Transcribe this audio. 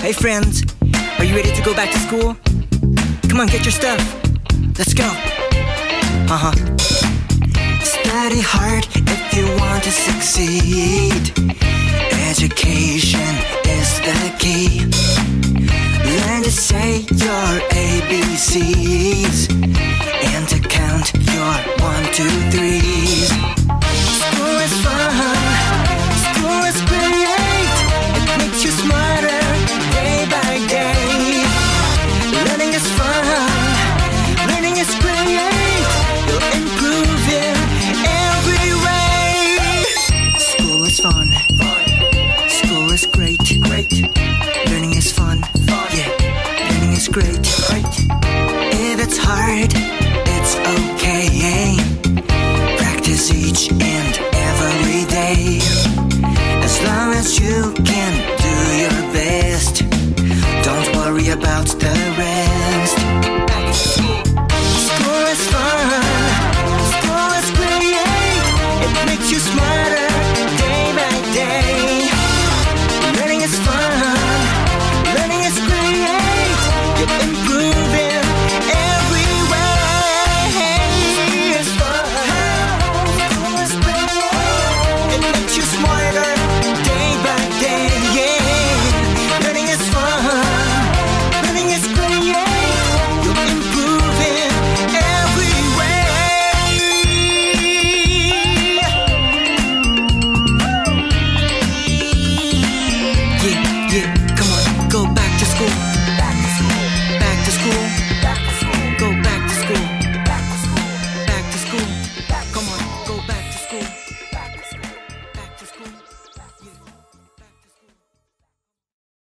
Hey friends, are you ready to go back to school? Come on, get your stuff. Let's go. Uh huh. Study hard if you want to succeed. Education is the key. Learn to say your ABCs and to count your one, two, three. you can do your best. Don't worry about the rest. School is fun. School is great. It makes you smile.